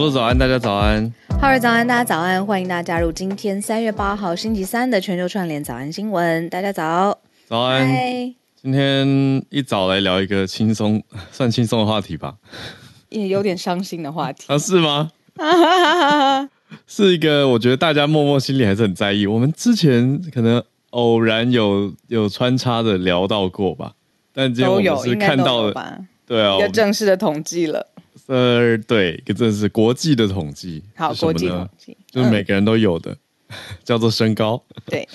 说早安，大家早安。浩儿早安，大家早安，欢迎大家加入今天三月八号星期三的全球串联早安新闻。大家早，早安。嗨，今天一早来聊一个轻松，算轻松的话题吧。也有点伤心的话题。啊，是吗？是一个，我觉得大家默默心里还是很在意。我们之前可能偶然有有穿插的聊到过吧，但今天我们是看到的，有吧？对啊，一个正式的统计了。呃，对，这是国际的统计，好，国际统计，就是每个人都有的，叫做身高。对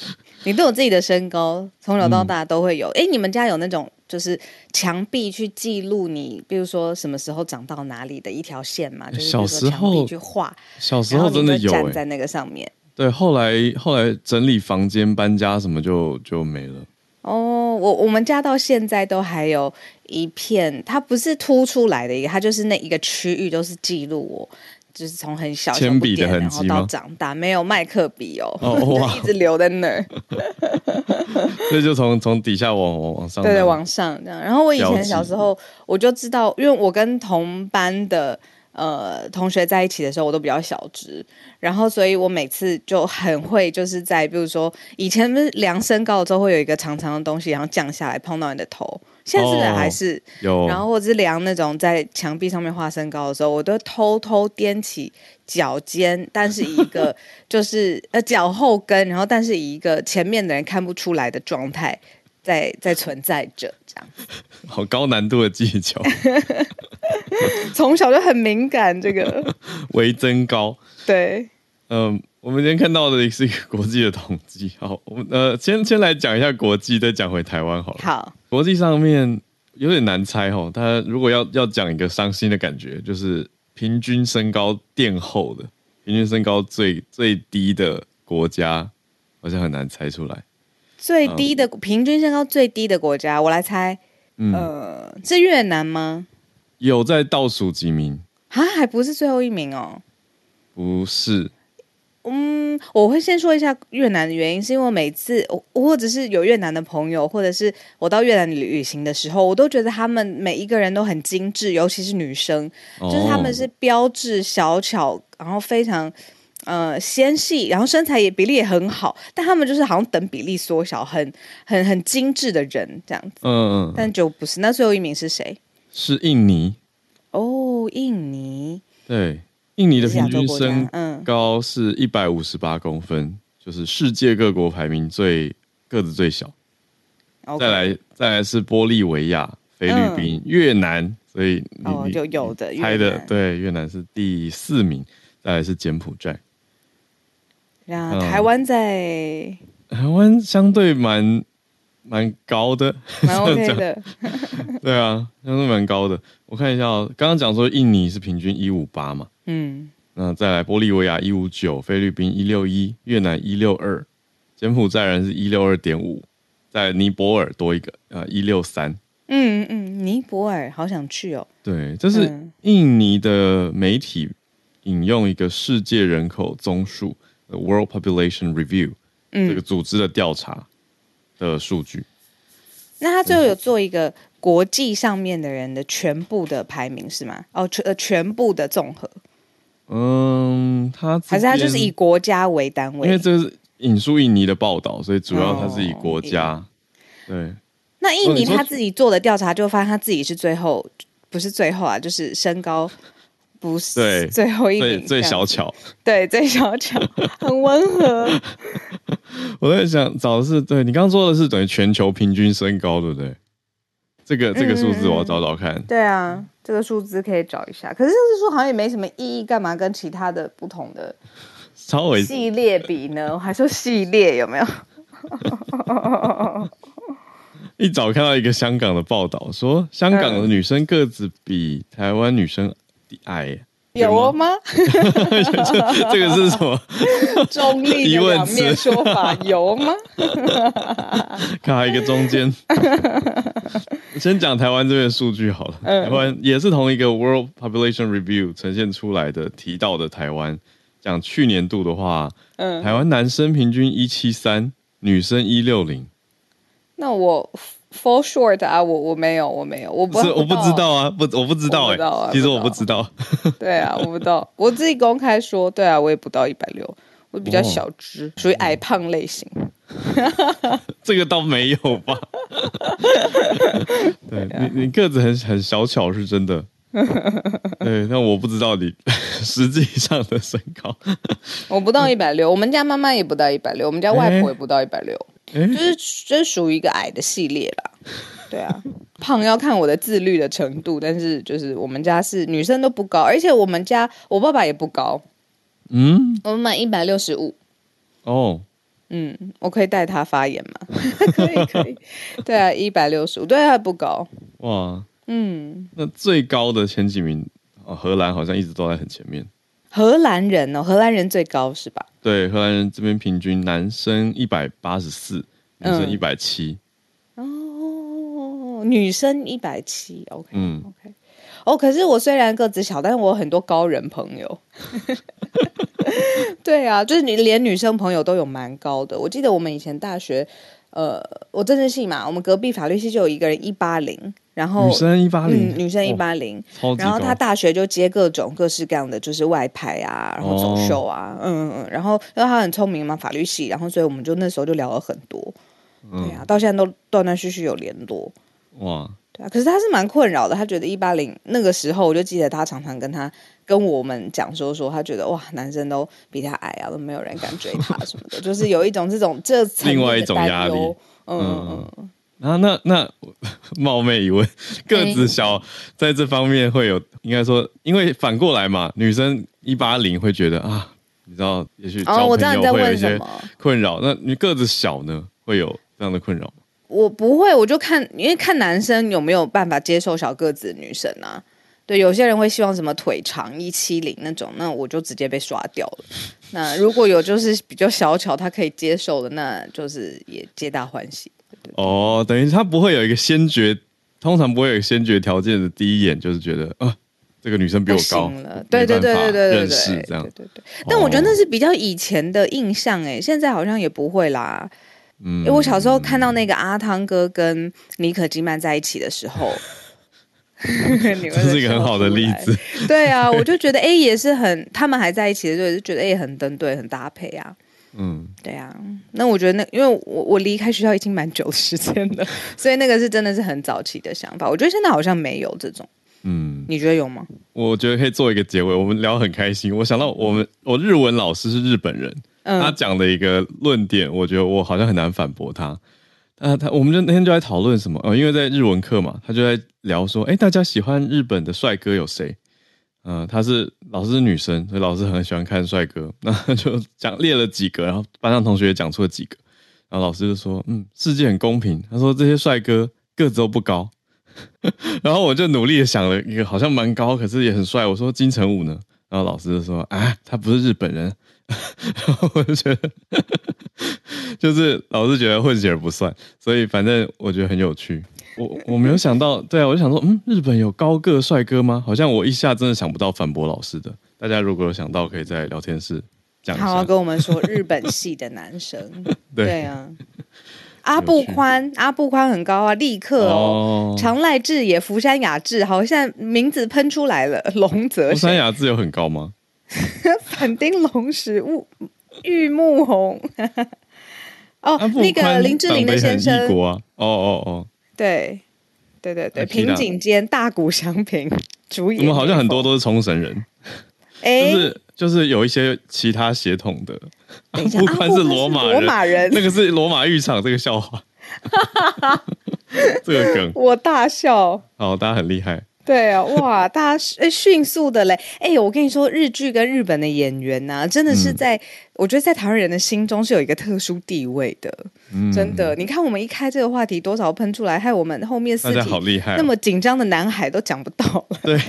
你都有自己的身高，从小到嗯大都会有。哎、你们家有那种就是墙壁去记录你，比如说什么时候长到哪里的一条线吗？就是小时候壁去画，小时候真的有、欸，站在那个上面。对，后来后来整理房间、搬家什么就就没了。哦，我我们家到现在都还有一片，它不是凸出来的一个，它就是那一个区域都是记录我，就是从很小铅笔的痕迹到长大，没有麦克笔哦，就一直留在那儿，所以就从从底下往往往上，对对，往上这样。然后我以前小时候我就知道，因为我跟同班的呃同学在一起的时候，我都比较小只，然后所以我每次就很会，就是在比如说以前不是量身高的时候会有一个长长的东西，然后降下来碰到你的头，现在是不是哦还是？有，然后或者是量那种在墙壁上面画身高的时候，我都偷偷踮起脚尖，但是以一个 就是呃脚后跟，然后但是以一个前面的人看不出来的状态在在存在着，这样 好高难度的技巧，从小就很敏感，这个 微增高。对，嗯，我们今天看到的是一个国际的统计。好，我们呃先先来讲一下国际，再讲回台湾好了。好，国际上面有点难猜哦。他如果要要讲一个伤心的感觉，就是平均身高垫后的，平均身高最最低的国家，好像很难猜出来。最低的、平均身高最低的国家，我来猜，嗯，呃，是越南吗？有在倒数几名？啊，还不是最后一名哦。不是，嗯，我会先说一下越南的原因，是因为我每次我或者是有越南的朋友，或者是我到越南旅行的时候，我都觉得他们每一个人都很精致，尤其是女生，就是他们是哦标致小巧，然后非常呃纤细，然后身材也比例也很好，但他们就是好像等比例缩小，很很很精致的人这样子，嗯嗯，但就不是。那最后一名是谁？是印尼。哦，印尼，对，印尼的平均身嗯高是一百五十八公分，就是世界各国排名最个子最小。再来，再来是玻利维亚、菲律宾、越南，所以你哦，就有的你猜的对，越南是第四名，再来是柬埔寨。那嗯台湾在台湾相对蛮蛮高的，蛮 OK 的，对啊，相对蛮高的。我看一下、哦，刚刚讲说印尼是平均一五八嘛，嗯，那再来玻利维亚一五九，菲律宾一六一，越南一六二，柬埔寨人是一六二点五，在尼泊尔多一个啊一六三。嗯嗯，尼泊尔好想去哦。对，这是嗯印尼的媒体引用一个世界人口总数呃 （World Population Review） 这个嗯，组织的调查的数据。那他最后有做一个国际上面的人的全部的排名是吗？哦，全呃全部的综合，嗯，他这还是他就是以边国家为单位？因为这是引述印尼的报道，所以主要他是以哦国家。对，那印尼他自己做的调查，就发现他自己是最后，不是最后啊，就是身高不是对最后一名，最最小巧。对，最小巧，很温和。我在想找的是，对你刚刚说的是等于全球平均身高，对不对？这个这个数字我要找找看。对啊，这个数字可以找一下。可是这个数好像也没什么意义，干嘛跟其他的不同的稍微系列比呢？我还说系列有没有？一早看到一个香港的报道，说香港的女生个子比台湾女生矮。有哦吗？这个是什么？中立的疑问词两面说法有吗？卡一个中间。先讲台湾这边的数据好了。嗯台湾也是同一个 World Population Review 呈现出来的，提到的台湾。讲去年度的话，嗯，台湾男生平均一七三，女生一六零。那我 fall short 啊，我我没有，我没有，我不是我不知道啊，不我不知道哎、其实我不知道。对啊，我不知道，我自己公开说，对啊，我也不到一百六，我比较哦小只，属于矮胖类型。这个倒没有吧？对你，你个子很很小巧是真的。对，但我不知道你实际上的身高。我不到一百六，我们家妈妈也不到一百六，我们家外婆也不到一百六，哎就是这是属于一个矮的系列啦。对啊，胖要看我的自律的程度，但是就是我们家是女生都不高，而且我们家我爸爸也不高，嗯，我们满一百六十五。哦，嗯，我可以带他发言吗？可以可以，对啊，一百六十五，对啊，不高。哇，嗯，那最高的前几名，哦，荷兰好像一直都在很前面。荷兰人哦，荷兰人最高是吧？对，荷兰人这边平均男生一百八十四，女生嗯一百七。哦，女生一百七，OK，嗯 OK。哦，可是我虽然个子小，但是我有很多高人朋友。对啊，就是你连女生朋友都有蛮高的。我记得我们以前大学，呃，我政治系嘛，我们隔壁法律系就有一个人一八零，然后女生一八零，嗯，女生一哦八零。然后他大学就接各种各式各样的，就是外派啊，然后走秀啊，嗯嗯嗯，然后因为他很聪明嘛，法律系，然后所以我们就那时候就聊了很多，对呀，啊，到现在都断断续续有联络，哇，对啊，可是他是蛮困扰的，他觉得一八零那个时候，我就记得他常常跟他跟我们讲说说，他觉得哇，男生都比他矮啊，都没有人敢追他什么的，就是有一种这种这另外一种压力忧嗯嗯嗯，啊，那那 冒昧一问，个子小在这方面会有，应该说，因为反过来嘛，女生一八零会觉得啊，你知道，也许哦，交我知道你在朋友会有一些问什么。困扰。那你个子小呢，会有这样的困扰吗？我不会，我就看，因为看男生有没有办法接受小个子的女生啊。对，有些人会希望什么腿长一七零那种，那我就直接被刷掉了。那如果有就是比较小巧，他可以接受的，那就是也皆大欢喜。哦，等于他不会有一个先决，通常不会有一个先决条件的第一眼就是觉得啊，这个女生比我高了，对对对对对对这样对。对对。但我觉得那是比较以前的印象哎，现在好像也不会啦。嗯因为我小时候看到那个阿汤哥跟妮可基曼在一起的时候，这这是一个很好的例子。。对啊，我就觉得哎、也是很，他们还在一起的时候，就觉得哎、很登对，很搭配啊。嗯，对啊，那我觉得那因为我我离开学校已经蛮久的时间了，所以那个是真的是很早期的想法。我觉得现在好像没有这种，嗯，你觉得有吗？我觉得可以做一个结尾。我们聊得很开心，我想到我们我日文老师是日本人，他讲的一个论点，我觉得我好像很难反驳他。呃，他我们就那天就在讨论什么，呃，因为在日文课嘛，他就在聊说，哎，大家喜欢日本的帅哥有谁？嗯、他是老师是女生，所以老师很喜欢看帅哥，那就讲列了几个，然后班上同学也讲出了几个，然后老师就说，嗯，世界很公平，他说这些帅哥个子都不高，然后我就努力的想了一个好像蛮高，可是也很帅，我说金城武呢？然后老师就说，啊，他不是日本人，然后我就觉得，就是老是觉得混血儿不算，所以反正我觉得很有趣。我我没有想到，对啊，我就想说，嗯，日本有高个帅哥吗？好像我一下真的想不到反驳老师的。大家如果有想到，可以在聊天室讲一好好下。跟我们说日本系的男生，对 对啊，阿布宽，阿布宽很高啊，立刻哦。哦，长濑智也、福山雅治，好像名字喷出来了。龙泽福山雅治有很高吗？反町隆史、雾玉木宏。哦那个林志玲的先生。哦哦哦，对，对对对，平井坚、大谷翔平主演。我们好像很多都是冲绳人，哎，就是就是有一些其他血统的。不宽是罗马人，罗马人那个是罗马浴场这个笑话，这个梗我大笑。哦，大家很厉害。对啊，哇，大家迅迅速的嘞！哎、我跟你说，日剧跟日本的演员呐、真的是嗯在，我觉得在台湾人的心中是有一个特殊地位的，嗯真的。你看我们一开这个话题，多少喷出来，害我们后面四大家题好厉害哦、那么紧张的南海都讲不到了。对，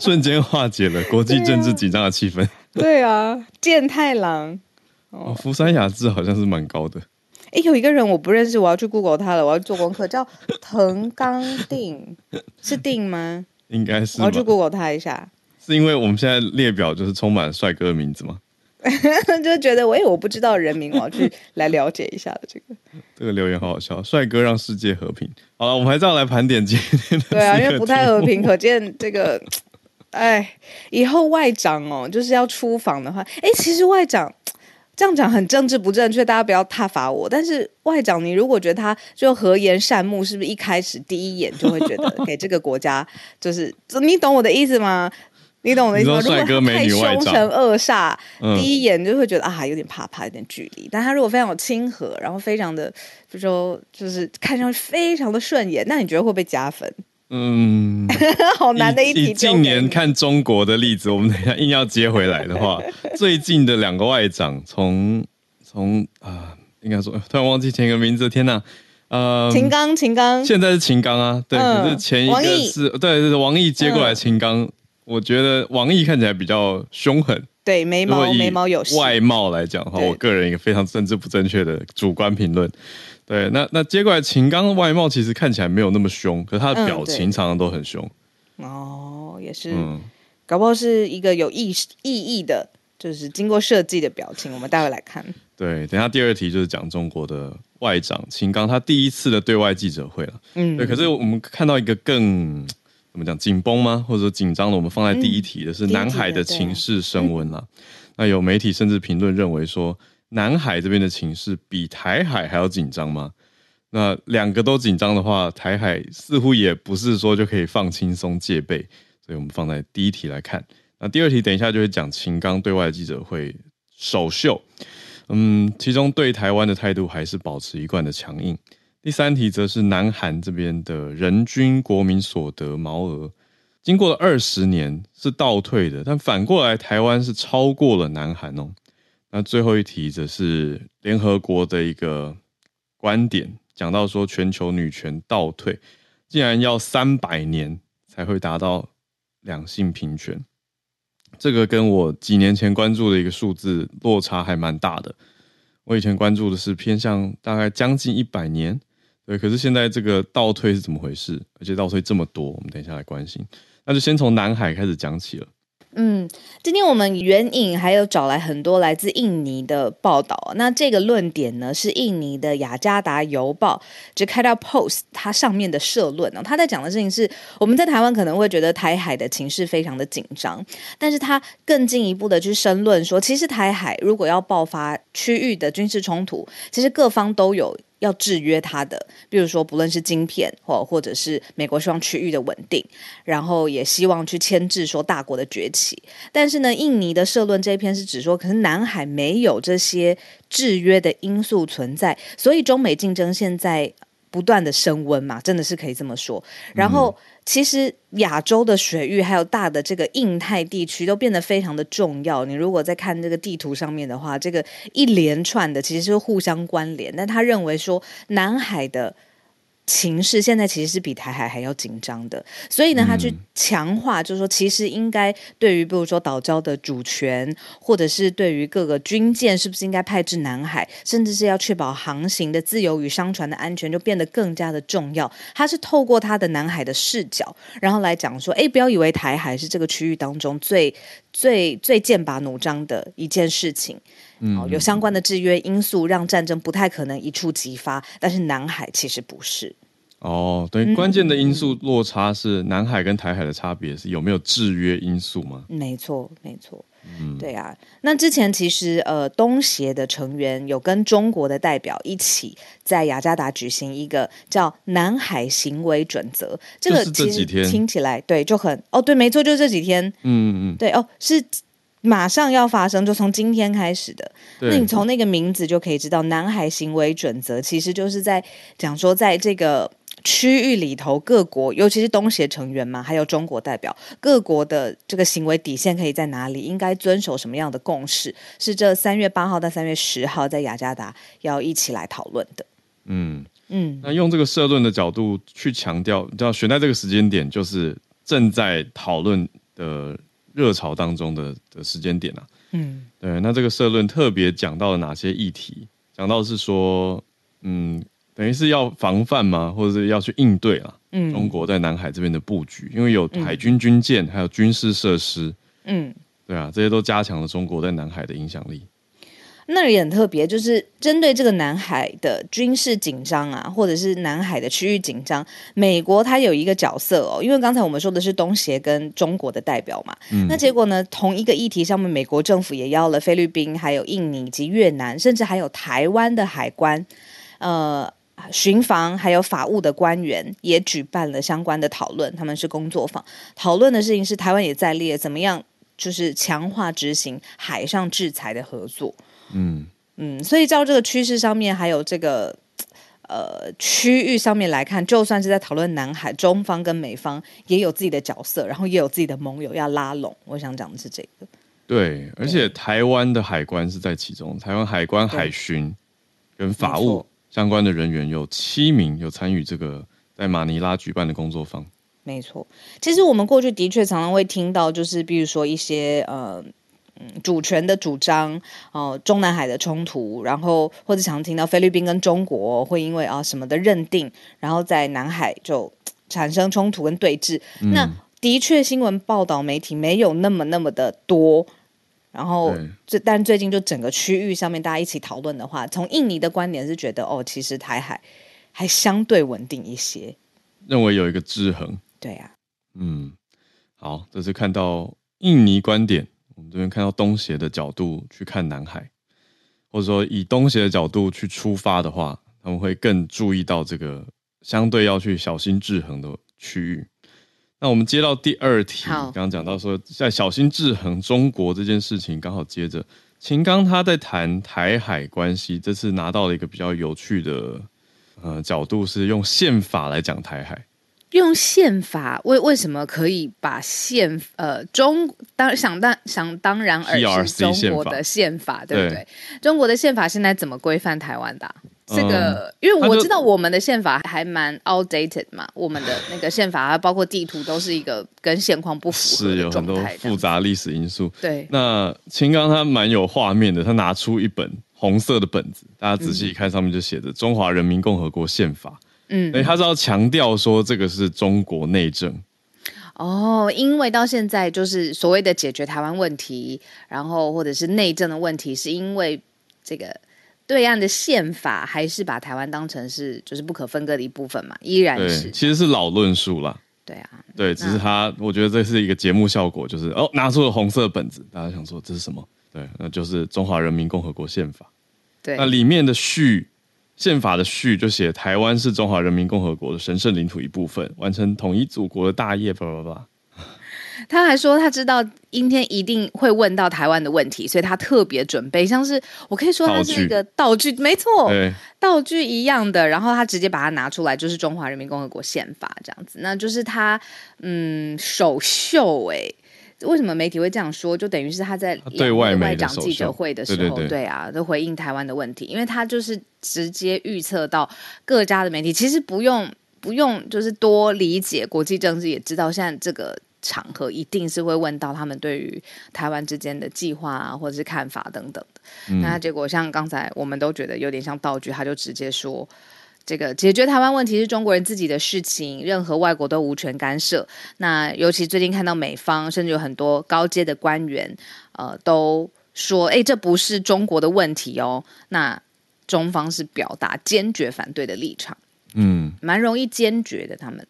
瞬间化解了国际政治紧张的气氛。对啊，健太郎。哦，福山雅治好像是蛮高的，哎，有一个人我不认识，我要去 Google 他了，我要做功课，叫藤冈定，是定吗？应该是我要去 Google 他一下，是因为我们现在列表就是充满帅哥的名字吗？就觉得喂，我不知道人名，我要去来了解一下的这个。这个留言好好笑，帅哥让世界和平。好了，我们还是要来盘点今天的。对啊，因为不太和平，可见这个，哎，以后外长哦，就是要出访的话，哎，其实外长这样讲很政治不正确，大家不要挞伐我。但是外长，你如果觉得他就和颜善目，是不是一开始第一眼就会觉得给这个国家就是你懂我的意思吗？你懂我的意思吗？如果太凶神恶煞，第一眼就会觉得啊，有点怕怕，有点距离。但他如果非常有亲和，然后非常的，就说就是看上去非常的顺眼，那你觉得会不会加分？嗯，好难的一题。近年看中国的例子，我们等下硬要接回来的话，最近的两个外长，从从啊，应该说突然忘记前一个名字，天哪，呃，秦刚，秦刚，现在是秦刚啊，对，可是前一个是对，是王毅接过来秦刚。我觉得王毅看起来比较凶狠，对眉毛眉毛有外貌来讲的话，我个人一个非常政治不正确的主观评论。对，那那接过来秦刚的外貌其实看起来没有那么凶，可是他的表情常常都很凶。哦，也是，搞不好是一个有意意义的，就是经过设计的表情。我们待会来看。对，等下第二题就是讲中国的外长秦刚他第一次的对外记者会了。嗯，对，可是我们看到一个更。怎么讲紧绷吗？或者说紧张的？我们放在第一题的是南海的情势升温了。那有媒体甚至评论认为说，南海这边的情势比台海还要紧张吗？那两个都紧张的话，台海似乎也不是说就可以放轻松戒备。所以我们放在第一题来看。那第二题等一下就会讲秦刚对外记者会首秀。嗯，其中对台湾的态度还是保持一贯的强硬。第三题则是南韩这边的人均国民所得毛额，经过了二十年是倒退的，但反过来台湾是超过了南韩哦。那最后一题则是联合国的一个观点，讲到说全球女权倒退，竟然要三百年才会达到两性平权，这个跟我几年前关注的一个数字落差还蛮大的。我以前关注的是偏向大概将近一百年。对，可是现在这个倒退是怎么回事？而且倒退这么多，我们等一下来关心。那就先从南海开始讲起了。嗯，今天我们援引还有找来很多来自印尼的报道。那这个论点呢，是印尼的雅加达邮报就开到 Post 它上面的社论呢。他在讲的事情是，我们在台湾可能会觉得台海的情势非常的紧张，但是他更进一步的去申论说，其实台海如果要爆发区域的军事冲突，其实各方都有。要制约它的，比如说不论是晶片或或者是美国希望区域的稳定，然后也希望去牵制说大国的崛起。但是呢，印尼的社论这一篇是指说，可是南海没有这些制约的因素存在，所以中美竞争现在不断的升温嘛，真的是可以这么说。然后。其实亚洲的水域还有大的这个印太地区都变得非常的重要。你如果在看这个地图上面的话，这个一连串的其实是互相关联。但他认为说南海的。情势现在其实是比台海还要紧张的，所以呢，他去强化，就是说，其实应该对于比如说岛礁的主权，或者是对于各个军舰是不是应该派至南海，甚至是要确保航行的自由与商船的安全，就变得更加的重要。他是透过他的南海的视角，然后来讲说，哎，不要以为台海是这个区域当中最最最剑拔弩张的一件事情。哦，有相关的制约因素，让战争不太可能一触即发。但是南海其实不是。哦，对，关键的因素落差是南海跟台海的差别是有没有制约因素吗？没错，没错。嗯，对啊。那之前其实呃，东协的成员有跟中国的代表一起在雅加达举行一个叫南海行为准则。这个其实听起来对就很哦，对，没错，就这几天。嗯嗯嗯，对哦，是。马上要发生，就从今天开始的。那你从那个名字就可以知道，南海行为准则其实就是在讲说，在这个区域里头，各国，尤其是东协成员嘛，还有中国代表，各国的这个行为底线可以在哪里，应该遵守什么样的共识，是这三月八号到三月十号在雅加达要一起来讨论的。嗯嗯，那用这个社论的角度去强调，要选在这个时间点，就是正在讨论的。热潮当中的的时间点啊，嗯，对，那这个社论特别讲到了哪些议题？讲到是说，嗯，等于是要防范吗？或者是要去应对啊？嗯，中国在南海这边的布局，因为有海军军舰，还有军事设施，嗯，对啊，这些都加强了中国在南海的影响力。那也很特别，就是针对这个南海的军事紧张啊，或者是南海的区域紧张，美国它有一个角色哦。因为刚才我们说的是东协跟中国的代表嘛，那结果呢，同一个议题上面，美国政府也邀了菲律宾、还有印尼以及越南，甚至还有台湾的海关、呃巡防还有法务的官员也举办了相关的讨论，他们是工作坊，讨论的事情是台湾也在列怎么样，就是强化执行海上制裁的合作。嗯嗯，所以照这个趋势上面，还有这个呃区域上面来看，就算是在讨论南海，中方跟美方也有自己的角色，然后也有自己的盟友要拉拢。我想讲的是这个。对，而且台湾的海关是在其中，台湾海关海巡跟法务相关的人员有七名有参与这个在马尼拉举办的工作坊。没错，其实我们过去的确常常会听到，就是比如说一些呃。嗯，主权的主张，哦、中南海的冲突，然后或者常听到菲律宾跟中国会因为啊什么的认定，然后在南海就嘖产生冲突跟对峙。那的确，新闻报道媒体没有那么那么的多。然后对，最但最近就整个区域上面大家一起讨论的话，从印尼的观点是觉得哦，其实台海还相对稳定一些。认为有一个制衡。对啊，嗯，好，这是看到印尼观点，我们这边看到东协的角度去看南海，或者说以东协的角度去出发的话，他们会更注意到这个相对要去小心制衡的区域。那我们接到第二题，好。刚刚讲到说在小心制衡中国这件事情，刚好接着。秦刚他在谈台海关系，这次拿到了一个比较有趣的呃角度，是用宪法来讲台海。用宪法？为为什么可以把宪呃中当想当想当然而是中国的宪法，对不对？对？中国的宪法现在怎么规范台湾的啊、这个，嗯因为我知道我们的宪法还蛮 outdated 嘛，我们的那个宪法还包括地图都是一个跟现况不符合的是有很多复杂历史因素。对，那秦刚他蛮有画面的，他拿出一本红色的本子，大家仔细一看，上面就写着《中华人民共和国宪法》。嗯所以他是要强调说这个是中国内政。哦，因为到现在就是所谓的解决台湾问题，然后或者是内政的问题，是因为这个对岸的宪法还是把台湾当成是就是不可分割的一部分嘛，依然，是其实是老论述啦。对啊，对，只是他，我觉得这是一个节目效果，就是哦，拿出了红色本子，大家想说这是什么？对，那就是《中华人民共和国宪法》。对那里面的序，宪法的序就写台湾是中华人民共和国的神圣领土一部分，完成统一祖国的大业，叭叭叭。他还说他知道阴天一定会问到台湾的问题，所以他特别准备，像是我可以说他是一个道具，没错，对，道具一样的，然后他直接把它拿出来，就是中华人民共和国宪法这样子，那就是他嗯首秀哎、为什么媒体会这样说？就等于是他在对外长记者会的时候，对对。对啊，都回应台湾的问题，因为他就是直接预测到各家的媒体，其实不用不用就是多理解国际政治，也知道现在这个场合一定是会问到他们对于台湾之间的计划啊，或者是看法等等的。那结果像刚才我们都觉得有点像道具，他就直接说。这个解决台湾问题是中国人自己的事情，任何外国都无权干涉。那尤其最近看到美方，甚至有很多高阶的官员，呃，都说，哎，这不是中国的问题哦。那中方是表达坚决反对的立场，嗯，蛮容易坚决的。他们，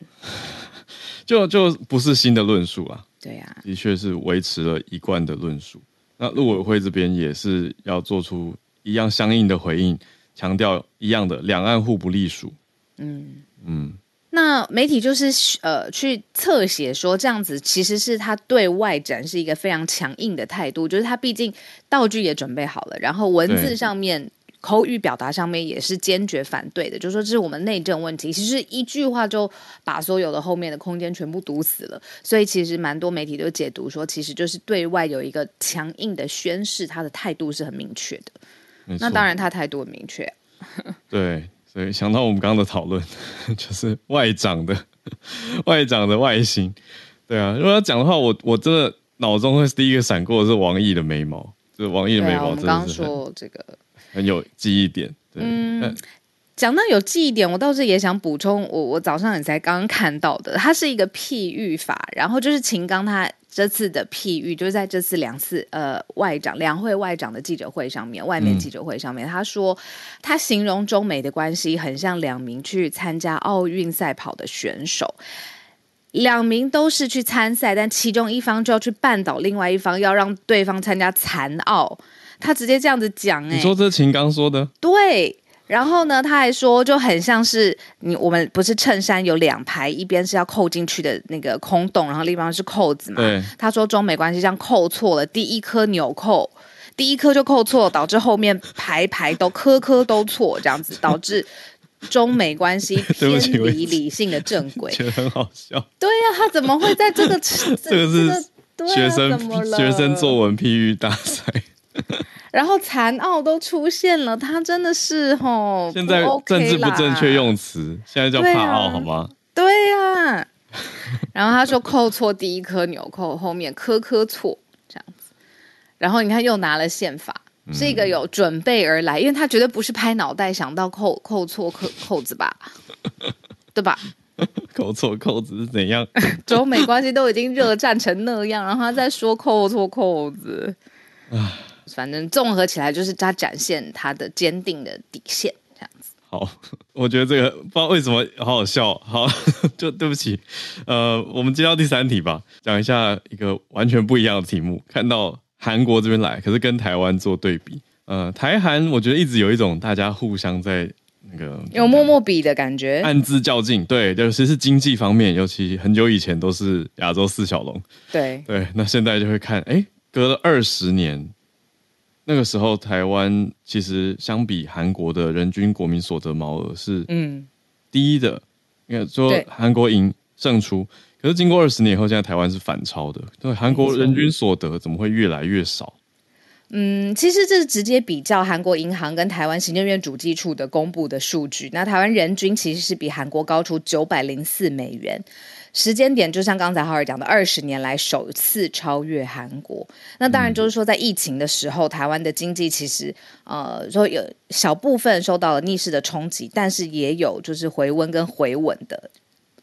就就不是新的论述啊，对呀、的确是维持了一贯的论述。那陆委会这边也是要做出一样相应的回应，强调一样的两岸互不隶属。嗯嗯那媒体就是呃去侧写说这样子，其实是他对外展示一个非常强硬的态度，就是他毕竟道具也准备好了，然后文字上面。口语表达上面也是坚决反对的，就是说这是我们内政问题。其实一句话就把所有的后面的空间全部堵死了，所以其实蛮多媒体都解读说，其实就是对外有一个强硬的宣誓，他的态度是很明确的。那当然，他态度很明确。对，所以想到我们刚刚的讨论，就是外长的 外长的外形。对啊，如果要讲的话，我我真的脑中会第一个闪过的是王毅的眉毛，就是王毅的对啊，我眉毛们刚刚说这个很有记忆点。对，嗯，讲到有记忆点，我倒是也想补充，我我早上也才刚刚看到的，它是一个譬喻法，然后就是秦刚他这次的譬喻，就是在这次两次呃外长两会外长的记者会上面，外面记者会上面，他说他形容中美的关系很像两名去参加奥运赛跑的选手，两名都是去参赛，但其中一方就要去绊倒另外一方，要让对方参加残奥。他直接这样子讲，哎，你说这是秦刚说的？对。然后呢，他还说，就很像是你我们不是衬衫有两排，一边是要扣进去的那个空洞，然后另一方是扣子嘛。他说中美关系这样扣错了，第一颗纽扣，第一颗就扣错，导致后面排排都颗颗都错，这样子 导致中美关系偏 离理性的正轨。觉得很好笑。对呀，他怎么会在这个 这个是学生学生作文批喻大赛？然后残奥都出现了，他真的是吼，现在政治不正确用词，现在叫怕奥好吗？对呀。然后他说扣错第一颗纽扣，后面颗颗错这样子。然后你看又拿了宪法，是一个有准备而来，因为他绝对不是拍脑袋想到扣扣错扣扣子吧？对吧？扣错扣子是怎样？中美关系都已经热战成那样，然后他在说扣错扣子，唉。反正综合起来，就是他展现他的坚定的底线，这样子。好，我觉得这个不知道为什么好好笑。好，就对不起。呃，我们接到第三题吧，讲一下一个完全不一样的题目。看到韩国这边来，可是跟台湾做对比。呃，台韩我觉得一直有一种大家互相在那个有默默比的感觉，暗自较劲。对，尤其是经济方面，尤其很久以前都是亚洲四小龙。对对，那现在就会看，哎，隔了二十年。那个时候，台湾其实相比韩国的人均国民所得毛额是嗯低的，因为说韩国赢胜出。可是经过二十年以后，现在台湾是反超的。对，韩国人均所得怎么会越来越少？嗯，其实这是直接比较韩国银行跟台湾行政院主计处的公布的数据。那台湾人均其实是比韩国高出九百零四美元。时间点就像刚才浩儿讲的，二十年来首次超越韩国。那当然就是说，在疫情的时候，台湾的经济其实呃说有小部分受到了逆势的冲击，但是也有就是回温跟回稳的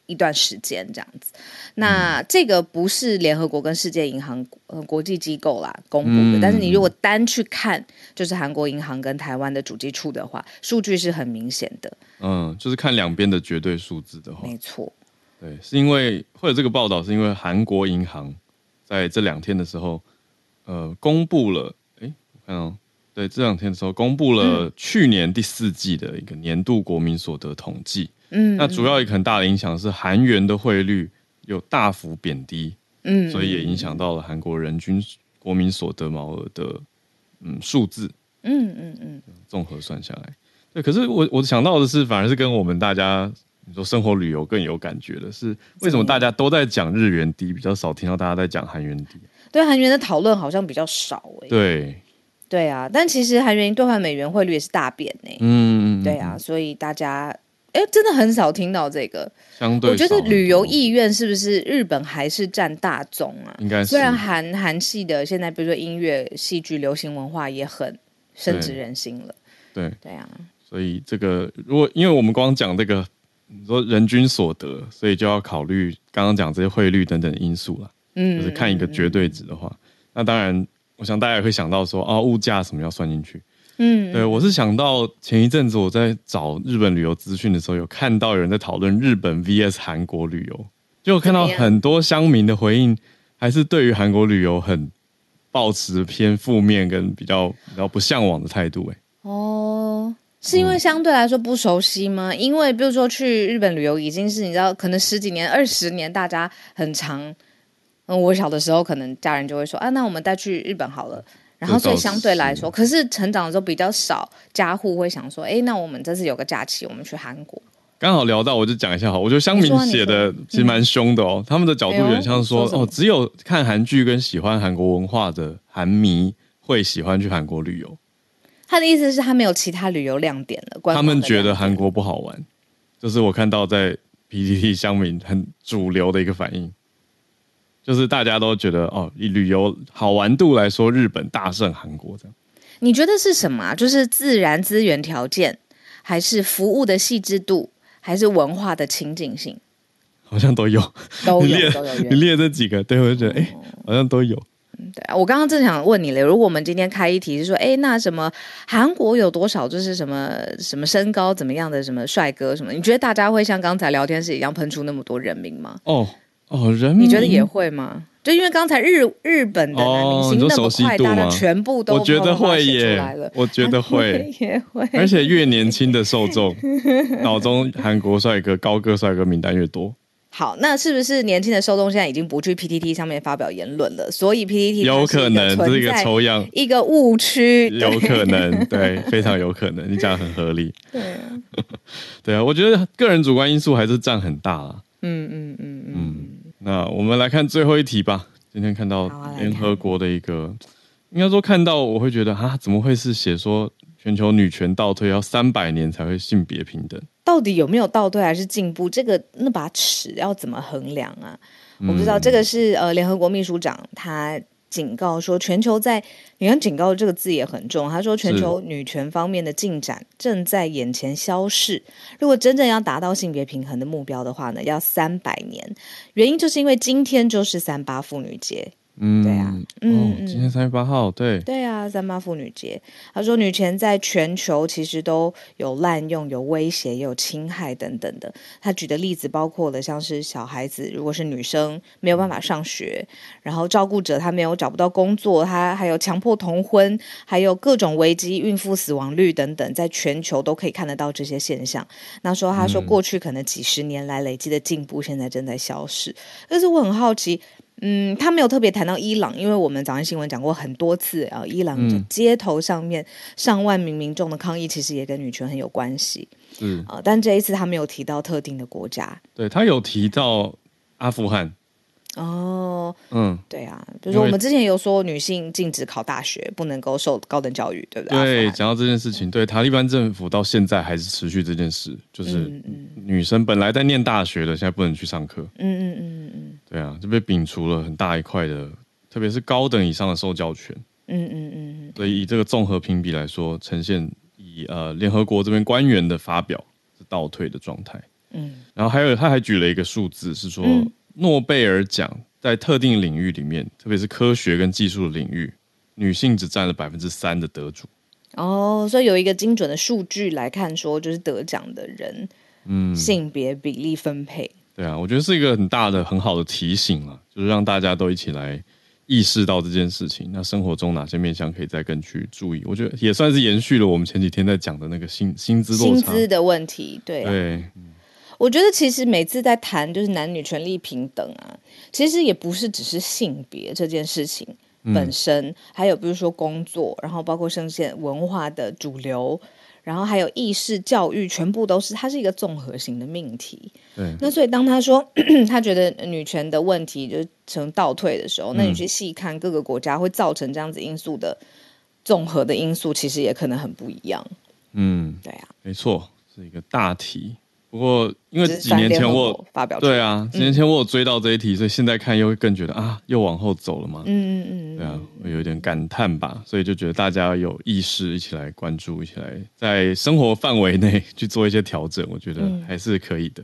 一段时间这样子。那这个不是联合国跟世界银行呃国际机构啦公布的，但是你如果单去看就是韩国银行跟台湾的主机处的话，数据是很明显的。嗯，就是看两边的绝对数字的话，没错。对，是因为或者这个报道是因为韩国银行在这两天的时候，呃，公布了，哎，我看哦，对，这两天的时候公布了去年第四季的一个年度国民所得统计。嗯，那主要一个很大的影响是韩元的汇率有大幅贬低，嗯，所以也影响到了韩国人均国民所得毛额的嗯数字。嗯嗯嗯，综合算下来，对，可是我我想到的是，反而是跟我们大家。你说生活旅游更有感觉的是为什么大家都在讲日元低，比较少听到大家在讲韩元低？对韩元的讨论好像比较少哎。对，对啊，但其实韩元兑换美元汇率也是大贬呢。嗯，对啊，所以大家哎，真的很少听到这个。相对，我觉得旅游意愿是不是日本还是占大宗啊？应该是。虽然韩韩系的现在比如说音乐、戏剧、流行文化也很深植人心了。对，对啊。所以这个如果因为我们光讲这个。你说人均所得，所以就要考虑刚刚讲这些汇率等等因素了。嗯，就是看一个绝对值的话，那当然，我想大家也会想到说，啊，物价什么要算进去。嗯，对我是想到前一阵子我在找日本旅游资讯的时候，有看到有人在讨论日本 VS 韩国旅游，就看到很多乡民的回应，还是对于韩国旅游很抱持偏负面跟比较比较不向往的态度。哎，哦。是因为相对来说不熟悉吗？因为比如说去日本旅游已经是你知道，可能十几年、二十年，大家很长。嗯，我小的时候可能家人就会说啊，那我们带去日本好了。然后所以相对来说，可是成长的时候比较少，家户会想说，哎，那我们这次有个假期，我们去韩国。刚好聊到，我就讲一下哈。我觉得香民写的其实蛮凶的哦，他们的角度有点像说，哦，只有看韩剧跟喜欢韩国文化的韩迷会喜欢去韩国旅游。他的意思是，他没有其他旅游亮点了。他们觉得韩国不好玩，就是我看到在 PTT 乡民很主流的一个反应，就是大家都觉得哦，以旅游好玩度来说，日本大胜韩国这样。你觉得是什么？就是自然资源条件，还是服务的细致度，还是文化的情景性？好像都有，都你列有都有你列这几个，对我就觉得哎、好像都有。对啊，我刚刚正想问你了，如果我们今天开一题是说，哎，那什么韩国有多少就是什么什么身高怎么样的什么帅哥什么？你觉得大家会像刚才聊天室一样喷出那么多人名吗？哦哦，人名你觉得也会吗？就因为刚才日日本的男明星那么快，大家全部都我觉得会耶我觉得会，也会，而且越年轻的受众，脑中韩国帅哥、高个帅哥名单越多，好，那是不是年轻的受众现在已经不去 PTT 上面发表言论了？所以 PTT 有可能这是一个抽抽样，一个误区，有可能，对，非常有可能，你讲的很合理。对，对啊，我觉得个人主观因素还是占很大啦。嗯嗯嗯嗯，嗯，那我们来看最后一题吧。今天看到联合国的一个，应该说看到我会觉得啊，怎么会是写说全球女权倒退要三百年才会性别平等？到底有没有倒退还是进步？这个那把尺要怎么衡量啊？我不知嗯道，这个是呃，联合国秘书长他警告说，全球在你看警告这个字也很重，他说全球女权方面的进展正在眼前消逝。如果真正要达到性别平衡的目标的话呢，要三百年。原因就是因为今天就是三八妇女节，嗯，对啊嗯今天三月八号，对，对啊，三八妇女节，他说女权在全球其实都有滥用、有威胁、也有侵害等等的。他举的例子包括了像是小孩子，如果是女生没有办法上学，然后照顾者他没有找不到工作，他还有强迫同婚，还有各种危机、孕妇死亡率等等，在全球都可以看得到这些现象。那说他说过去可能几十年来累积的进步，现在正在消失。但是我很好奇。嗯，他没有特别谈到伊朗，因为我们早上新闻讲过很多次啊，伊朗街头上面上万名民众的抗议，其实也跟女权很有关系嗯，啊、但这一次他没有提到特定的国家。对他有提到阿富汗，哦，嗯，对啊，比如说我们之前有说女性禁止考大学，不能够受高等教育，对不对？对，讲到这件事情，对塔利班政府到现在还是持续这件事，就是女生本来在念大学的，现在不能去上课，嗯嗯嗯嗯。对啊，就被摒除了很大一块的，特别是高等以上的受教权。嗯嗯嗯嗯。所以以这个综合评比来说，呈现以呃联合国这边官员的发表是倒退的状态。嗯。然后还有他还举了一个数字，是说、嗯诺贝尔奖在特定领域里面，特别是科学跟技术的领域，女性只占了百分之三的得主。哦，所以有一个精准的数据来看，说就是得奖的人嗯，性别比例分配。对啊，我觉得是一个很大的、很好的提醒啊，就是让大家都一起来意识到这件事情。那生活中哪些面向可以再更去注意？我觉得也算是延续了我们前几天在讲的那个薪薪资落差。薪资的问题，对啊、对，我觉得其实每次在谈就是男女权利平等啊，其实也不是只是性别这件事情本身，还有比如说工作，然后包括圣现文化的主流，然后还有意识教育，全部都是它是一个综合型的命题。对，那所以当他说 他觉得女权的问题就是呈倒退的时候，那你去细看各个国家会造成这样子因素的综合的因素，其实也可能很不一样。嗯，对啊，没错，是一个大题。不过因为几年前我国发表对啊，几年前我有追到这一题，所以现在看又会更觉得啊，又往后走了嘛。嗯嗯嗯对啊，我有点感叹吧，所以就觉得大家有意识一起来关注，一起来在生活范围内去做一些调整，我觉得嗯还是可以的。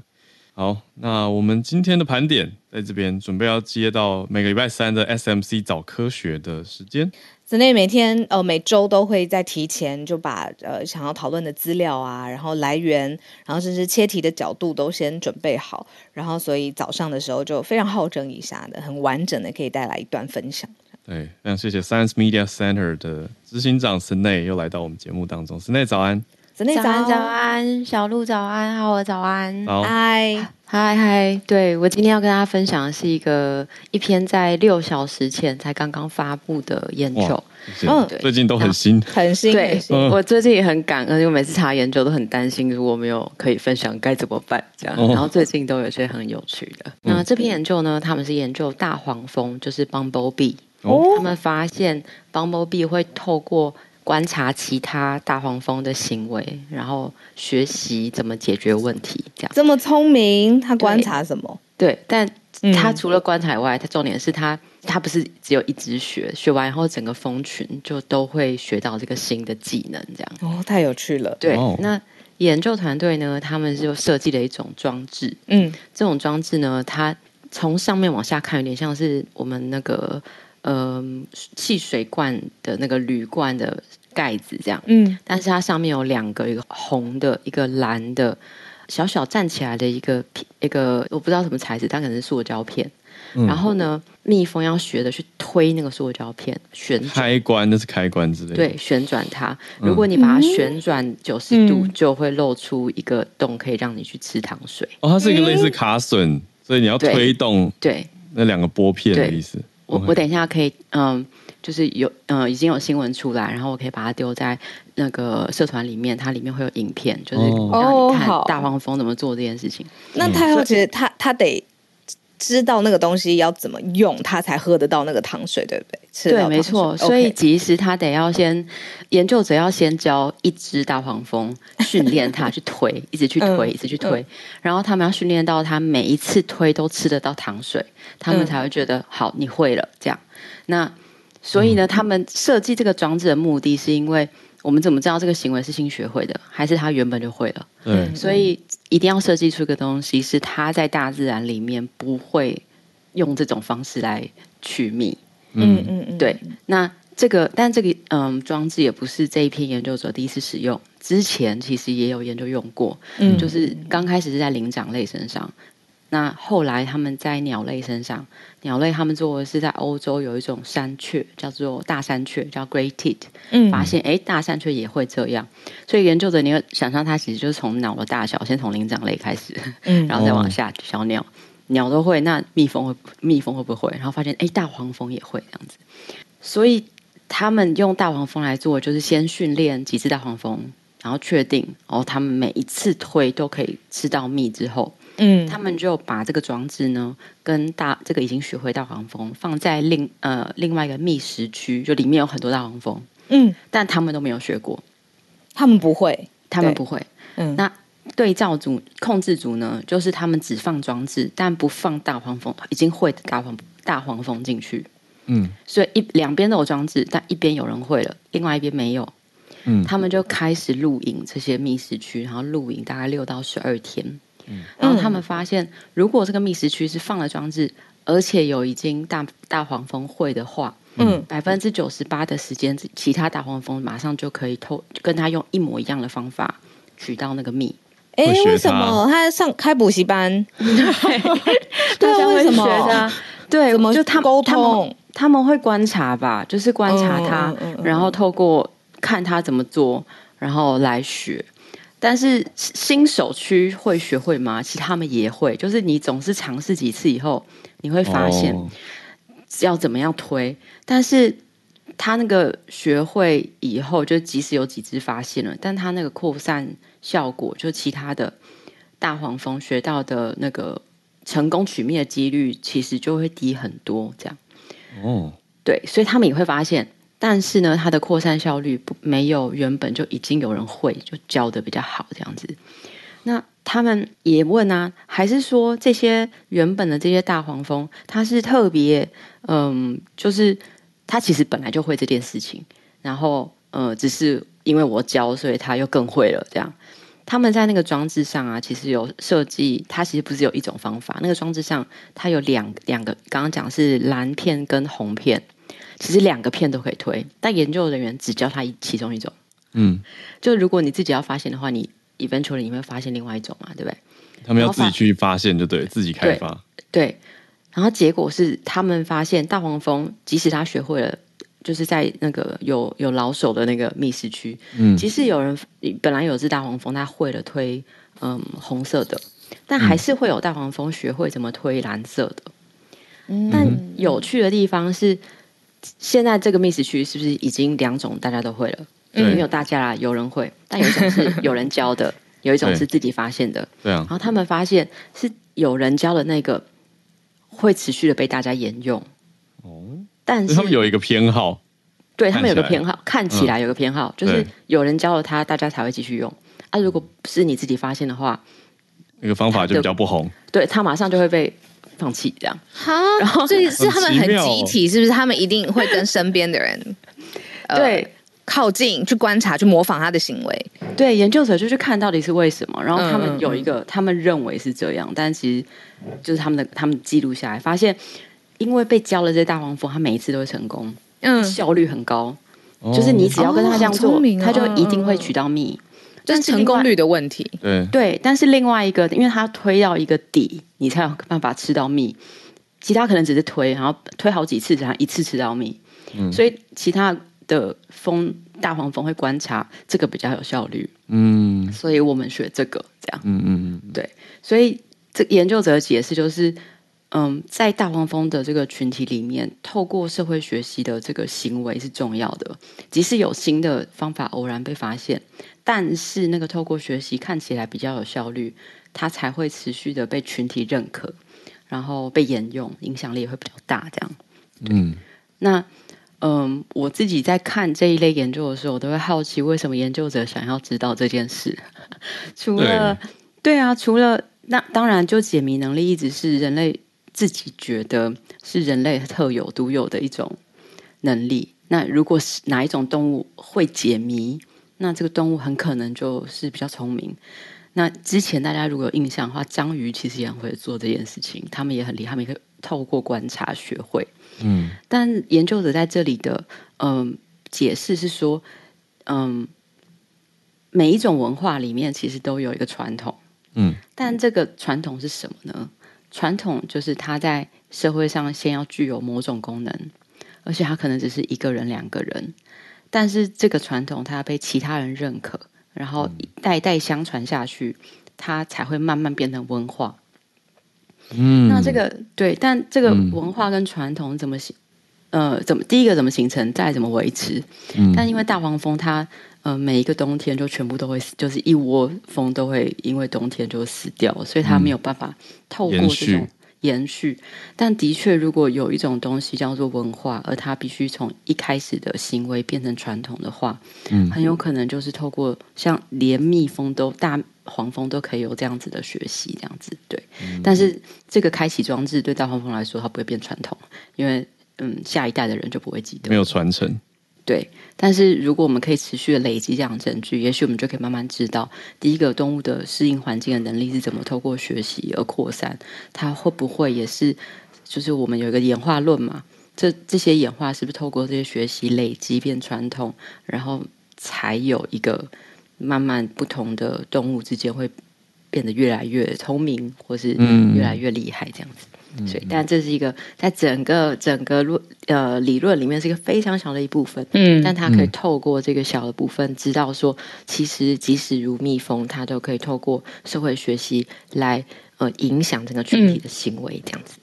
好，那我们今天的盘点在这边准备要接到每个礼拜三的 SMC 早科学的时间。子内每天呃每周都会在提前就把呃想要讨论的资料啊，然后来源，然后甚至切题的角度都先准备好，然后所以早上的时候就非常好整以下的，很完整的可以带来一段分享。对，非常谢谢 Science Media Center 的执行长 n a 又来到我们节目当中。n a 早安，早安，早。安，小鹿早安，好，我早安，嗨，嗨嗨，对我今天要跟大家分享的是一个一篇在六小时前才刚刚发布的研究。嗯。最近都很新，很新对，嗯我最近也很感恩，因为每次查研究都很担心，如果没有可以分享该怎么办这样。哦。然后最近都有些很有趣的。那这篇研究呢，他们是研究大黄蜂，就是 bumblebee。哦。他们发现 bumblebee 会透过观察其他大黄蜂的行为，然后学习怎么解决问题，这样。这么聪明，他观察什么？对，但嗯他除了观察以外，他重点是他他不是只有一直学，学完以后整个蜂群就都会学到这个新的技能，这样。哦，太有趣了。对，哦那研究团队呢，他们就设计了一种装置，嗯这种装置呢，它从上面往下看，有点像是我们那个呃汽水罐的那个铝罐的盖子这样，嗯但是它上面有两个，一个红的，一个蓝的，小小站起来的一个片一个我不知道什么材质，它可能是塑胶片。嗯然后呢，蜜蜂要学的去推那个塑胶片，旋转。开关那是开关之类的。对，旋转它。如果你把它旋转九十度，嗯就会露出一个洞，可以让你去吃糖水。哦，它是一个类似卡榫，所以你要推动对，那两个拨片的意思。我我等一下可以，嗯，就是有，嗯，已经有新闻出来，然后我可以把它丢在那个社团里面，它里面会有影片，就是哦。让你看大黄蜂怎么做这件事情。那太后其实他他得知道那个东西要怎么用，他才喝得到那个糖水，对不对？对，没错。所以其实他得要先，研究者要先教一只大黄蜂，训练它去推，一直去推，嗯一直去推，然后他们要训练到它每一次推都吃得到糖水，他们嗯才会觉得、好，你会了这样。那所以呢，他们设计这个装置的目的是因为我们怎么知道这个行为是新学会的，还是他原本就会了？对，所以一定要设计出一个东西，是它在大自然里面不会用这种方式来取蜜。嗯。嗯嗯，对，那这个但这个嗯装置也不是这一篇研究者第一次使用，之前其实也有研究用过，嗯。就是刚开始是在灵长类身上，那后来他们在鸟类身上，鸟类他们做的是在欧洲有一种山雀叫做大山雀，叫 Great Tit，嗯。发现哎大山雀也会这样，所以研究者你会想象它其实就是从鸟的大小，先从灵长类开始，嗯。然后再往下小鸟，鸟都会，那蜜蜂会蜜蜂会不会？然后发现哎大黄蜂也会这样子，所以他们用大黄蜂来做，就是先训练几只大黄蜂，然后确定哦，他们每一次推都可以吃到蜜之后，嗯。他们就把这个装置呢，跟大这个已经学会大黄蜂放在另呃另外一个觅食区，就里面有很多大黄蜂，嗯，但他们都没有学过，他们不会，他们不会。嗯。那对照组、控制组呢，就是他们只放装置，但不放大黄蜂已经会的大黄大黄蜂进去，嗯。所以一两边都有装置，但一边有人会了，另外一边没有。嗯，他们就开始录影这些觅食区，然后录影大概六到十二天。然后他们发现，如果这个觅食区是放了装置，而且有已经大大黄蜂会的话，嗯百分之九十八的时间，其他大黄蜂马上就可以偷跟他用一模一样的方法取到那个蜜。哎，为什么他上开补习班？对啊大家为什么学的啊对，怎么就他沟他们通？他们会观察吧，就是观察他，嗯嗯嗯嗯然后透过看他怎么做，然后来学。但是新手区会学会吗？其实他们也会，就是你总是尝试几次以后，你会发现哦要怎么样推。但是他那个学会以后，就即使有几只发现了，但他那个扩散效果，就其他的大黄蜂学到的那个成功取蜜的几率，其实就会低很多。这样哦，对，所以他们也会发现，但是呢，它的扩散效率不没有原本就已经有人会，就教的比较好这样子。那他们也问啊，还是说这些原本的这些大黄蜂，它是特别，嗯，就是它其实本来就会这件事情，然后呃，只是因为我教，所以它又更会了这样。他们在那个装置上啊，其实有设计，它其实不是有一种方法。那个装置上，它有两两个，刚刚讲是蓝片跟红片，其实两个片都可以推，但研究人员只教他一其中一种。嗯，就如果你自己要发现的话，你 eventually 你会发现另外一种嘛，对不对？他们要自己去发现，就对，自己开发。对，然后结果是他们发现大黄蜂，即使他学会了，就是在那个有有老手的那个密室区，嗯即使有人本来有只大黄蜂，他会了推嗯红色的，但还是会有大黄蜂学会怎么推蓝色的。嗯但有趣的地方是，现在这个密室区是不是已经两种大家都会了？对没有大家啦，有人会，但有一种是有人教的，有一种是自己发现的。对啊然，后他们发现是有人教的那个会持续的被大家沿用。哦，但是他们有一个偏好，对他们有个偏好，看起来有个偏好，就是有人教了他，大家才会继续用。啊，如果是你自己发现的话，那个方法就比较不红。对他马上就会被放弃。这样，哈，所以是他们很集体，是不是？他们一定会跟身边的人，呃对。靠近、去观察、去模仿他的行为。对，研究者就去看到底是为什么，然后他们有一个，他们认为是这样，但其实就是他们的他们记录下来，发现因为被教了这些大黄蜂，他每一次都会成功，嗯，效率很高，哦就是你只要跟他这样做，他就一定会取到蜜，这是成功率的问题。对对，但是另外一个，因为它推到一个底，你才有办法吃到蜜。其他可能只是推，然后推好几次，然后一次吃到蜜。所以其他的蜂大黄蜂会观察这个比较有效率，嗯所以我们学这个这样。嗯嗯嗯对，所以这研究者的解释就是，嗯，在大黄蜂的这个群体里面，透过社会学习的这个行为是重要的。即使有新的方法偶然被发现，但是那个透过学习看起来比较有效率，它才会持续的被群体认可，然后被沿用，影响力也会比较大。这样，嗯那嗯，我自己在看这一类研究的时候，我都会好奇，为什么研究者想要知道这件事？除了对啊，除了那当然，就解谜能力一直是人类自己觉得是人类特有、独有的一种能力。那如果是哪一种动物会解谜，那这个动物很可能就是比较聪明。那之前大家如果有印象的话，章鱼其实也很会做这件事情，他们也很厉害，他们也可以透过观察学会。嗯但研究者在这里的嗯解释是说，嗯，每一种文化里面其实都有一个传统，嗯但这个传统是什么呢？传统就是它在社会上先要具有某种功能，而且它可能只是一个人、两个人，但是这个传统它被其他人认可，然后一代代相传下去，它才会慢慢变成文化。嗯，那这个对，但这个嗯文化跟传统怎么形？呃，怎么第一个怎么形成，再怎么维持？嗯但因为大黄蜂它呃每一个冬天就全部都会死，就是一窝蜂都会因为冬天就死掉，所以它没有办法透过这种延续。但的确，如果有一种东西叫做文化，而它必须从一开始的行为变成传统的话，嗯很有可能就是透过像连蜜蜂都大黄蜂都可以有这样子的学习，这样子对。但是这个开启装置对大黄蜂来说，它不会变传统，因为嗯，下一代的人就不会记得。没有传承，对，但是如果我们可以持续的累积这样的证据，也许我们就可以慢慢知道，第一个动物的适应环境的能力是怎么透过学习而扩散，它会不会也是，就是我们有一个演化论嘛？这这些演化是不是透过这些学习累积变传统，然后才有一个慢慢不同的动物之间会变得越来越聪明，或是嗯越来越厉害这样子。所以，但这是一个在整个整个论呃理论里面是一个非常小的一部分，嗯但它可以透过这个小的部分，知道说，其实即使如蜜蜂，它都可以透过社会学习来呃影响整个群体的行为，这样子。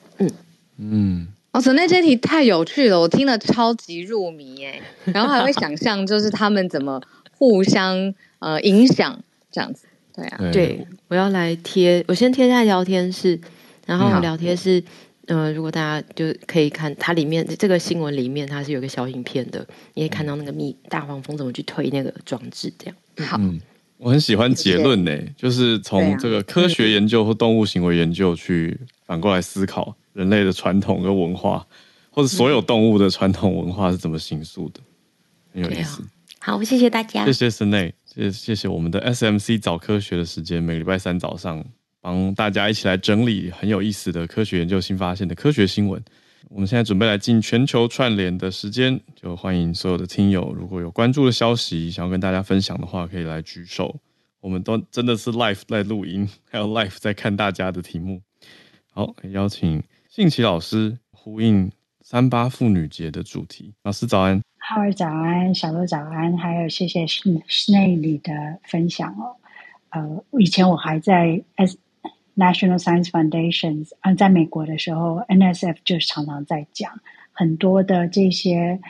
嗯。哦，陈内这题太有趣了，我听了超级入迷哎，然后还会想象就是他们怎么互相呃影响这样子，对啊，对，我要来贴，我先贴在聊天室，然后好。聊天是，呃，如果大家就可以看它里面这个新闻里面，它是有个小影片的，你可以看到那个蜜大黄蜂怎么去推那个装置，这样。好，嗯，我很喜欢结论呢，就是从这个科学研究或动物行为研究去反过来思考人类的传统跟文化，或者所有动物的传统文化是怎么形塑的，很有意思。好，谢谢大家。谢谢森内，谢谢谢我们的 SMC 早科学的时间，每个礼拜三早上帮大家一起来整理很有意思的科学研究新发现的科学新闻。我们现在准备来进全球串联的时间，就欢迎所有的听友，如果有关注的消息想要跟大家分享的话，可以来举手。我们都真的是 live 在录音，还有 live 在看大家的题目。好，邀请信奇老师呼应三八妇女节的主题。老师早安。浩儿早安，小鹿早安，还有谢谢室室内里的分享哦。呃，以前我还在 S National Science Foundations 啊、在美国的时候，NSF 就常常在讲很多的这些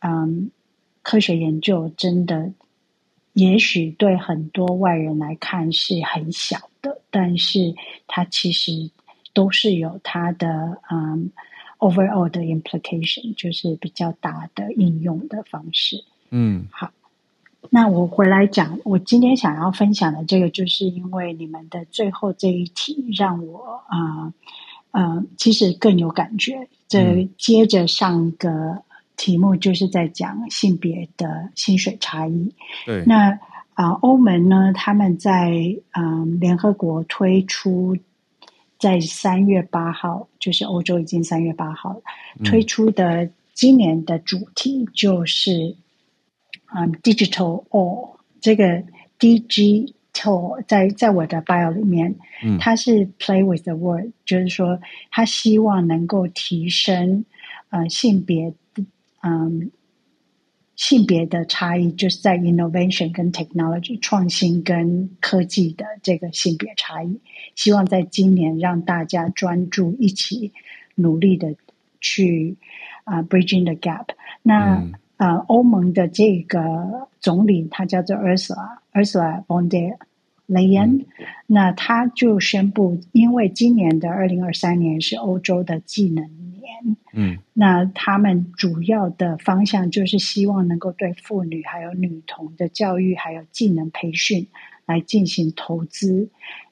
嗯科学研究，真的也许对很多外人来看是很小的，但是它其实都是有它的嗯。overall 的 implication 就是比较大的应用的方式。嗯那我回来讲，我今天想要分享的这个，就是因为你们的最后这一题让我啊呃，其实更有感觉。这接着上个题目就是在讲性别的薪水差异。对，那啊，欧盟呢，他们在嗯联合国推出，在三月八号，就是欧洲已经三月八号了推出的今年的主题就是嗯 digital all 这个 digital 在在我的 bio 里面，嗯它是 play with the word，就是说他希望能够提升呃性别嗯。性别的差异就是在 innovation 跟 technology 创新跟科技的这个性别差异，希望在今年让大家专注一起努力的去啊、bridging the gap。那嗯呃，欧盟的这个总理他叫做 Ursula Ursula von der Leyen，、那他就宣布，因为今年的二零二三年是欧洲的技能年，嗯。那他们主要的方向就是希望能够对妇女还有女童的教育还有技能培训来进行投资，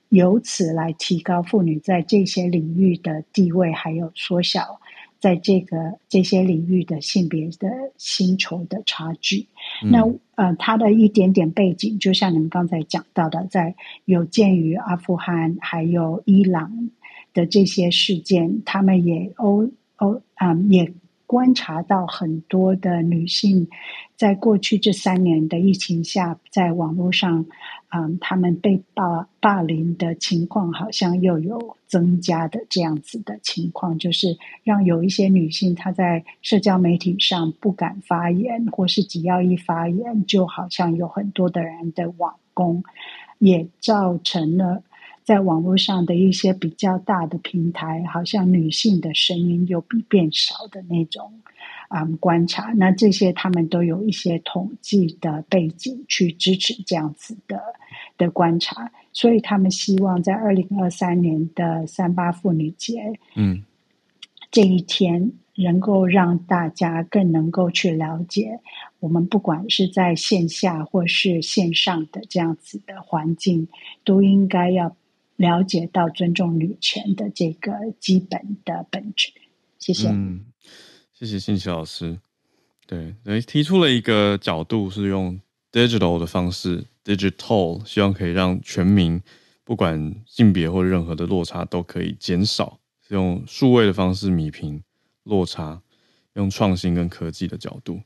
由此来提高妇女在这些领域的地位，还有缩小在这个这些领域的性别的薪酬的差距。那呃，他的一点点背景，就像你们刚才讲到的，在有鉴于阿富汗还有伊朗的这些事件，他们也欧欧啊、也观察到很多的女性在过去这三年的疫情下，在网络上，嗯，她们被霸霸凌的情况好像又有增加的这样子的情况，就是让有一些女性她在社交媒体上不敢发言，或是只要一发言，就好像有很多的人的网攻，也造成了。在网络上的一些比较大的平台，好像女性的声音又比变少的那种啊、嗯观察，那这些他们都有一些统计的背景去支持这样子的的观察，所以他们希望在二零二三年的三八妇女节嗯。这一天，能够让大家更能够去了解，我们不管是在线下或是线上的这样子的环境，都应该要了解到尊重女权的这个基本的本质。谢谢。嗯，谢谢信息老师。对，等于提出了一个角度，是用 digital 的方式，digital，希望可以让全民不管性别或任何的落差都可以减少，是用数位的方式弭平落差，用创新跟科技的角度。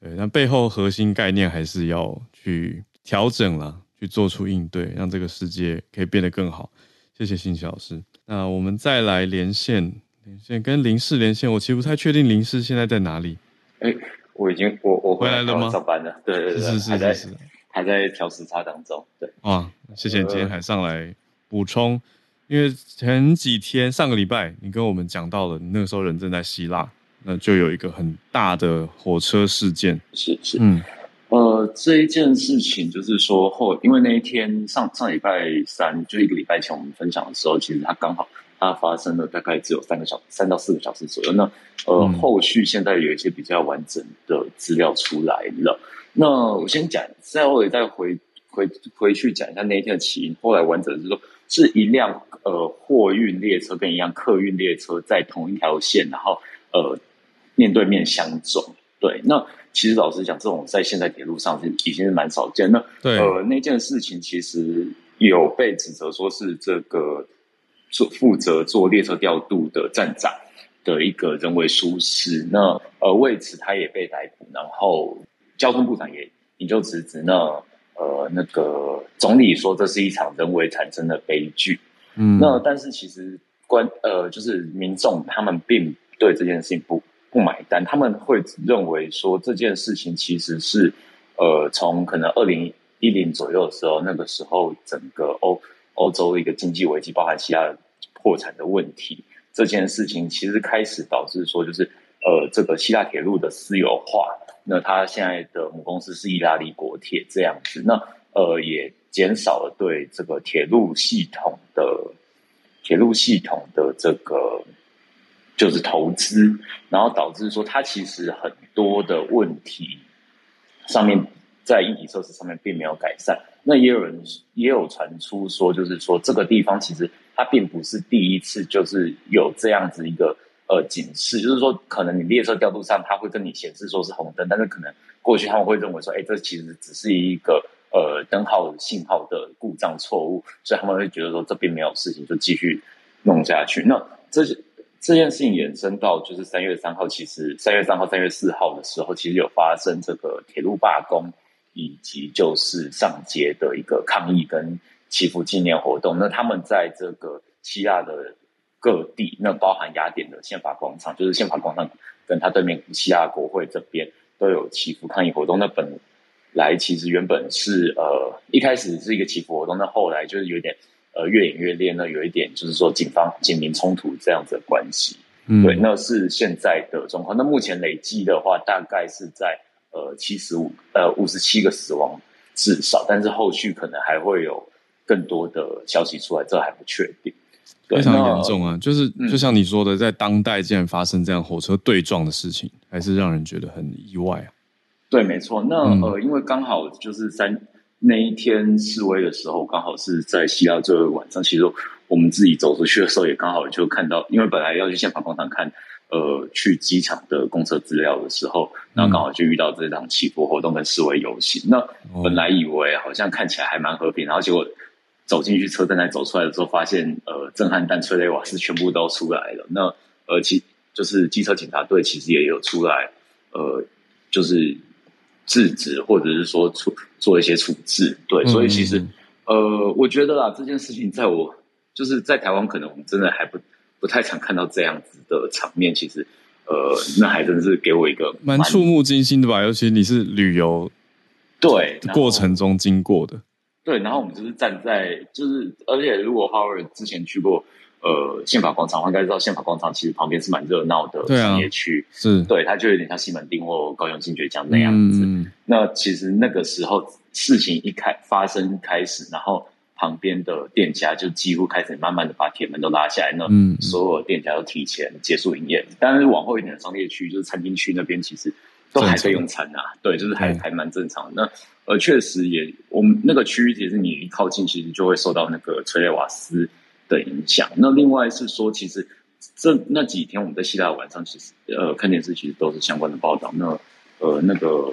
对，但背后核心概念还是要去调整啦，去做出应对，让这个世界可以变得更好。谢谢信息老师。那我们再来连线，连线跟林氏连线。我其实不太确定林氏现在在哪里。哎，我已经我我回来了吗上班了，对对对，是是还在是是。还在调时差当中，对，啊，谢谢你今天还上来补充，因为前几天上个礼拜你跟我们讲到了，你那个时候人正在希腊，那就有一个很大的火车事件。是是，嗯呃，这一件事情就是说后，因为那一天上上礼拜三，就一个礼拜前我们分享的时候，其实它刚好它发生了大概只有三个小三到四个小时左右。那呃，嗯后续现在有一些比较完整的资料出来了。那我先讲，再后再回回回去讲一下那一天的起因。后来完整的是说，是一辆呃货运列车跟一辆客运列车在同一条线，然后呃面对面相撞。对，那其实老实讲，这种在现在铁路上是已经是蛮少见。那对呃，那件事情其实有被指责说是这个做负责做列车调度的站长的一个人为疏失。那呃，为此他也被逮捕，然后交通部长也引咎辞职。那呃，那个总理说这是一场人为产生的悲剧。嗯，那但是其实关呃，就是民众他们并对这件事情不不买单，他们会认为说这件事情其实是呃，从可能二零一零左右的时候，那个时候整个欧欧洲一个经济危机，包含希腊破产的问题，这件事情其实开始导致说就是呃，这个希腊铁路的私有化，那它现在的母公司是意大利国铁这样子，那呃也减少了对这个铁路系统的铁路系统的这个就是投资，然后导致说它其实很多的问题上面在硬体设施上面并没有改善。那也有人也有传出说，就是说这个地方其实它并不是第一次，就是有这样子一个呃警示，就是说可能你列车调度上它会跟你显示说是红灯，但是可能过去他们会认为说，哎，这其实只是一个呃灯号信号的故障错误，所以他们会觉得说这并没有事情，就继续弄下去。那这这件事情延伸到就是三月三号，其实三月三号、三月四号的时候，其实有发生这个铁路罢工。以及就是上街的一个抗议跟祈福纪念活动，那他们在这个希腊的各地，那包含雅典的宪法广场，就是宪法广场跟他对面希腊国会这边都有祈福抗议活动。那本来其实原本是呃一开始是一个祈福活动，那后来就是有点呃越演越烈，呢有一点就是说警方警民冲突这样子的关系。嗯，对，那是现在的状况。那目前累计的话，大概是在。呃，七十五呃五十七个死亡至少，但是后续可能还会有更多的消息出来，这还不确定。非常严重啊！就是就像你说的，在当代竟然发生这样火车对撞的事情，还是让人觉得很意外啊。对，没错。那呃，因为刚好就是三那一天示威的时候，刚好是在希腊最后晚上。其实我们自己走出去的时候，也刚好就看到，因为本来要去宪法广场看。呃，去机场的公车资料的时候，然后刚好就遇到这场起伏活动跟示威游行。那本来以为好像看起来还蛮和平，然后结果走进去车站，再走出来的时候，发现呃，震撼弹、催泪瓦斯全部都出来了。那呃，其就是机车警察队其实也有出来，呃，就是制止或者是说处做一些处置。对，所以其实呃，我觉得啦，这件事情在我就是在台湾，可能我们真的还不。不太常看到这样子的场面，其实，呃，那还真是给我一个蛮触目惊心的吧。尤其你是旅游对过程中经过的，对。然后我们就是站在，就是而且如果 Howard 之前去过呃宪法广场，应该知道宪法广场其实旁边是蛮热闹的商业区，是对，它就有点像西门町或高雄新觉江那样子。那其实那个时候事情一开发生开始，然后。旁边的店家就几乎开始慢慢的把铁门都拉下来，那所有店家都提前结束营业。但是往后一点的商业区，就是餐厅区那边，其实都还可以用餐啊。对，就是还还蛮正常。那呃，确实也，我们那个区域其实你一靠近，其实就会受到那个催泪瓦斯的影响。那另外是说，其实这那几天我们在希腊晚上，其实呃看电视，其实都是相关的报道。那呃那个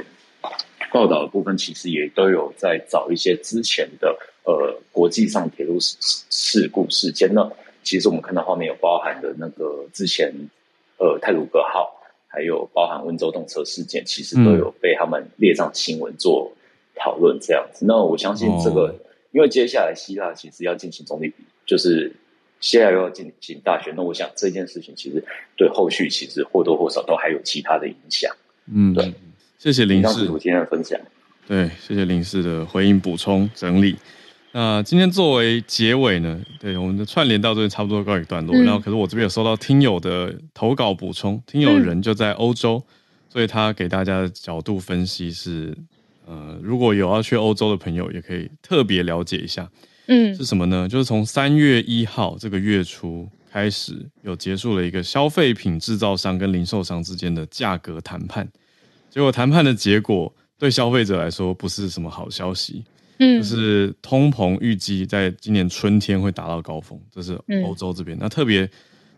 报道的部分，其实也都有在找一些之前的。呃，国际上铁路事事故事件那，其实我们看到画面有包含的那个之前，呃，泰鲁格号，还有包含温州动车事件，其实都有被他们列上新闻做讨论这样子。那我相信这个，因为接下来希腊其实要进行总理，就是现在又要进行大选，那我想这件事情其实对后续其实或多或少都还有其他的影响。嗯，对，谢谢林氏今天的分享。对，谢谢林氏的回应补充整理。那今天作为结尾呢，对我们的串联到这里差不多告一段落。然后，可是我这边有收到听友的投稿补充，听友人就在欧洲，所以他给大家的角度分析是：呃，如果有要去欧洲的朋友，也可以特别了解一下。嗯，是什么呢？就是从三月一号这个月初开始，有结束了一个消费品制造商跟零售商之间的价格谈判。结果谈判的结果对消费者来说不是什么好消息。嗯，就是通膨预计在今年春天会达到高峰，这是欧洲这边。那特别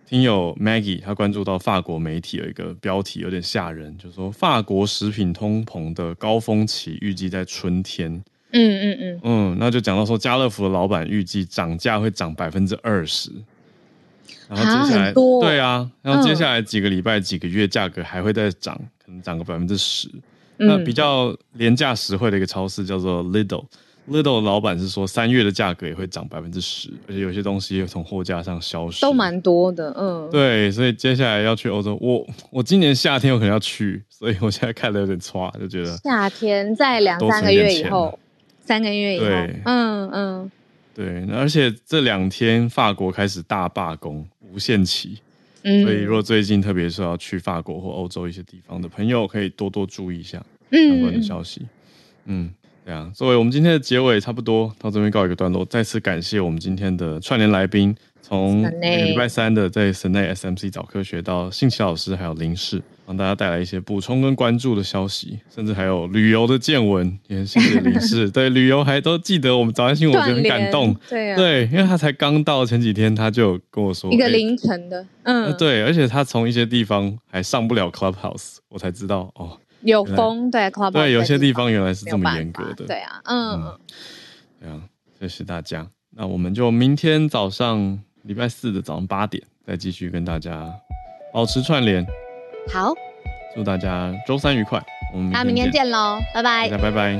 听友 Maggie 他关注到法国媒体有一个标题有点吓人，就是说法国食品通膨的高峰期预计在春天。嗯嗯嗯。嗯，那就讲到说家乐福的老板预计涨价会涨百分之二十，然后接下来对啊，然后接下来几个礼拜几个月价格还会再涨，可能涨个百分之十。那比较廉价实惠的一个超市叫做 Lidl。Little 老板是说，三月的价格也会涨百分之十，而且有些东西会从货架上消失，都蛮多的。嗯，对，所以接下来要去欧洲，我我今年夏天有可能要去，所以我现在看的有点差，就觉得夏天在两三个月以后，三个月以后，嗯嗯，对，而且这两天法国开始大罢工，无限期，嗯，所以如果最近特别是要去法国或欧洲一些地方的朋友，可以多多注意一下相关的消息，嗯。这样，作为我们今天的结尾，差不多到这边告一个段落。再次感谢我们今天的串联来宾从礼拜三的在神内 SMC 早科学到信奇老师还有林氏，帮大家带来一些补充跟关注的消息，甚至还有旅游的见闻，也谢谢林氏。对旅游还都记得我们早安新闻，我觉得很感动。对啊，对，因为他才刚到前几天，他就跟我说一个哎凌晨的，呃嗯，，对，而且他从一些地方还上不了 Clubhouse，我才知道哦，有风，对 Clubhouse，对，有些地方原来是这么严格的。法对啊，嗯，嗯对啊，谢谢大家。那我们就明天早上礼拜四的早上八点再继续跟大家保持串联。好，祝大家周三愉快，我们那明天见，见喽，拜拜大家。拜拜。